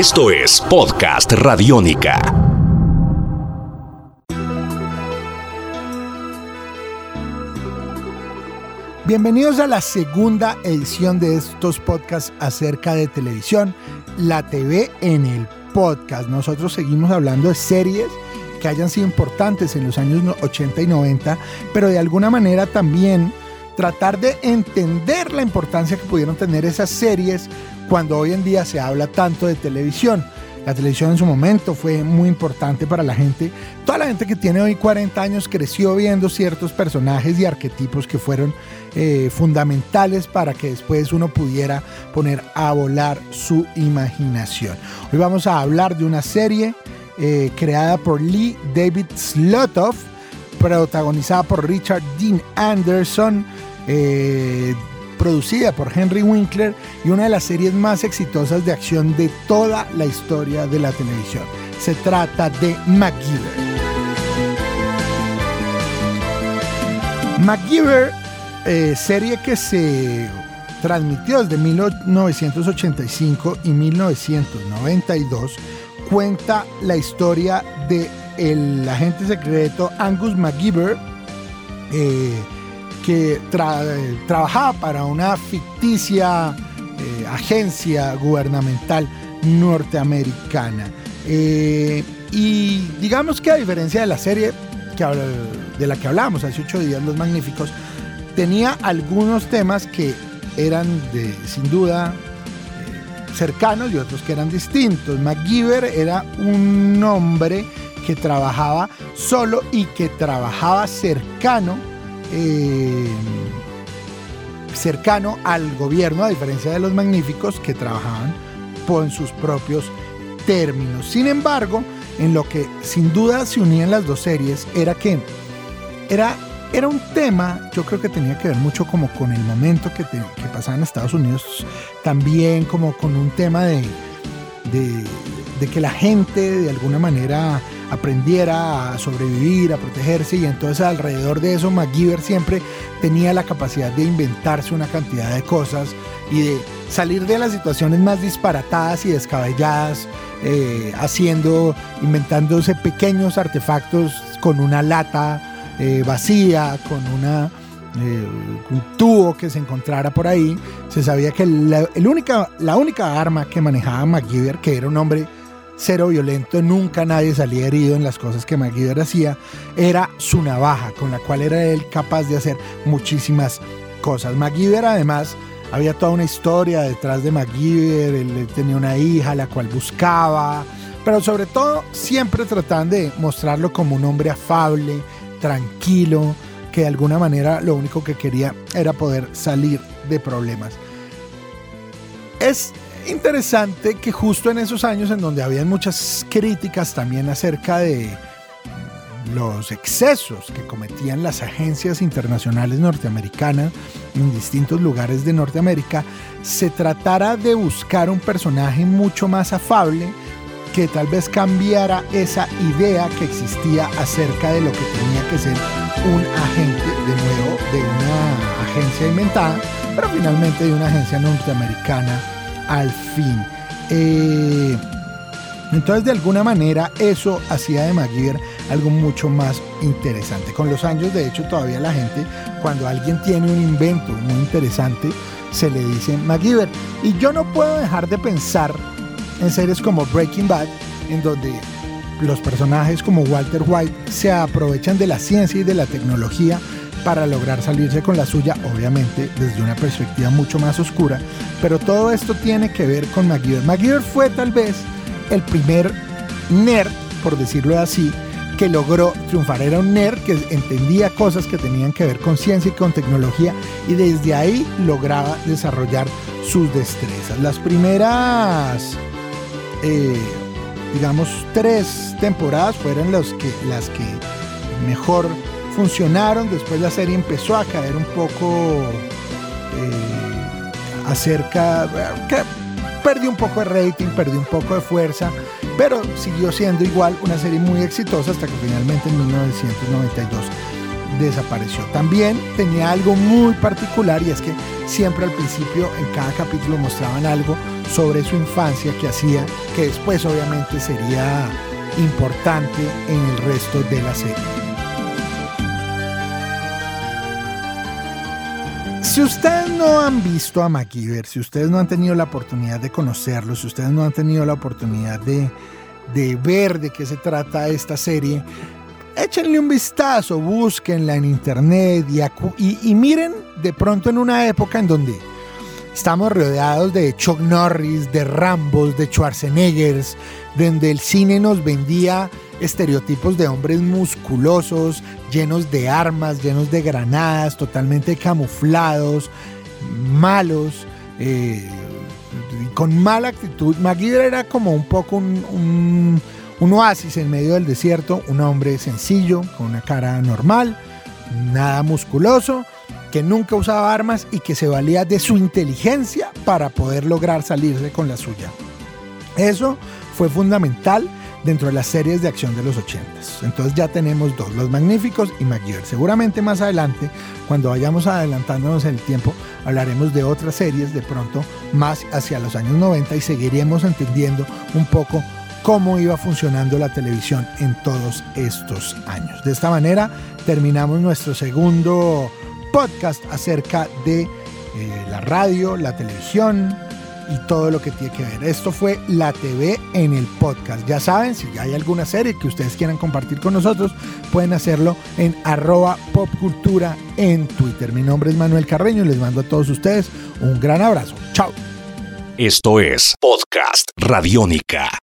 Esto es Podcast Radiónica. Bienvenidos a la segunda edición de estos podcasts acerca de televisión, la TV en el podcast. Nosotros seguimos hablando de series que hayan sido importantes en los años 80 y 90, pero de alguna manera también tratar de entender la importancia que pudieron tener esas series cuando hoy en día se habla tanto de televisión. La televisión en su momento fue muy importante para la gente. Toda la gente que tiene hoy 40 años creció viendo ciertos personajes y arquetipos que fueron eh, fundamentales para que después uno pudiera poner a volar su imaginación. Hoy vamos a hablar de una serie eh, creada por Lee David Slotoff, protagonizada por Richard Dean Anderson, eh, producida por Henry Winkler y una de las series más exitosas de acción de toda la historia de la televisión. Se trata de MacGyver. MacGyver, eh, serie que se transmitió desde 1985 y 1992, cuenta la historia de el agente secreto Angus MacGyver, eh, que trabajaba para una ficticia eh, agencia gubernamental norteamericana. Eh, y digamos que a diferencia de la serie que, de la que hablábamos hace ocho días, Los Magníficos, tenía algunos temas que eran de, sin duda eh, cercanos y otros que eran distintos. MacGyver era un hombre que trabajaba solo y que trabajaba cercano eh, cercano al gobierno, a diferencia de los magníficos que trabajaban por sus propios términos. Sin embargo, en lo que sin duda se unían las dos series era que era, era un tema, yo creo que tenía que ver mucho como con el momento que, que pasaba en Estados Unidos, también como con un tema de, de que la gente de alguna manera aprendiera a sobrevivir, a protegerse y entonces alrededor de eso MacGyver siempre tenía la capacidad de inventarse una cantidad de cosas y de salir de las situaciones más disparatadas y descabelladas, eh, haciendo, inventándose pequeños artefactos con una lata eh, vacía, con una eh, un tubo que se encontrara por ahí. Se sabía que la, única, la única arma que manejaba MacGyver, que era un hombre cero violento, nunca nadie salía herido en las cosas que MacGyver hacía, era su navaja, con la cual era él capaz de hacer muchísimas cosas. MacGyver además había toda una historia detrás de MacGyver, él tenía una hija la cual buscaba, pero sobre todo siempre trataban de mostrarlo como un hombre afable, tranquilo, que de alguna manera lo único que quería era poder salir de problemas. Es interesante que justo en esos años en donde habían muchas críticas también acerca de los excesos que cometían las agencias internacionales norteamericanas en distintos lugares de Norteamérica, se tratara de buscar un personaje mucho más afable que tal vez cambiara esa idea que existía acerca de lo que tenía que ser un agente de nuevo de una agencia inventada, pero finalmente de una agencia norteamericana al fin. Eh, entonces, de alguna manera, eso hacía de MacGyver algo mucho más interesante. Con los años, de hecho, todavía la gente, cuando alguien tiene un invento muy interesante, se le dice MacGyver. Y yo no puedo dejar de pensar en series como Breaking Bad, en donde los personajes como Walter White se aprovechan de la ciencia y de la tecnología para lograr salirse con la suya, obviamente desde una perspectiva mucho más oscura, pero todo esto tiene que ver con MacGyver. MacGyver fue tal vez el primer nerd, por decirlo así, que logró triunfar. Era un nerd que entendía cosas que tenían que ver con ciencia y con tecnología y desde ahí lograba desarrollar sus destrezas. Las primeras, eh, digamos, tres temporadas fueron los que, las que mejor funcionaron, después la serie empezó a caer un poco eh, acerca, que perdió un poco de rating, perdió un poco de fuerza, pero siguió siendo igual una serie muy exitosa hasta que finalmente en 1992 desapareció. También tenía algo muy particular y es que siempre al principio en cada capítulo mostraban algo sobre su infancia que hacía, que después obviamente sería importante en el resto de la serie. Si ustedes no han visto a MacGyver, si ustedes no han tenido la oportunidad de conocerlo, si ustedes no han tenido la oportunidad de, de ver de qué se trata esta serie, échenle un vistazo, búsquenla en internet y, miren de pronto en una época en donde estamos rodeados de Chuck Norris, de Rambos, de Schwarzeneggers, donde el cine nos vendía estereotipos de hombres musculosos, llenos de armas, llenos de granadas, totalmente camuflados, malos, eh, con mala actitud. McGuire era como un poco un, un oasis en medio del desierto, un hombre sencillo, con una cara normal, nada musculoso, que nunca usaba armas y que se valía de su inteligencia para poder lograr salirse con la suya. Eso fue fundamental dentro de las series de acción de los 80. Entonces ya tenemos dos, Los Magníficos y MacGyver. Seguramente más adelante, cuando vayamos adelantándonos en el tiempo, hablaremos de otras series de pronto más hacia los años 90 y seguiremos entendiendo un poco cómo iba funcionando la televisión en todos estos años. De esta manera terminamos nuestro segundo podcast acerca de eh, la radio, la televisión, y todo lo que tiene que ver. Esto fue La TV en el podcast. Ya saben, si hay alguna serie que ustedes quieran compartir con nosotros, pueden hacerlo en arroba popcultura en Twitter. Mi nombre es Manuel Carreño y les mando a todos ustedes un gran abrazo. Chao. Esto es Podcast Radiónica.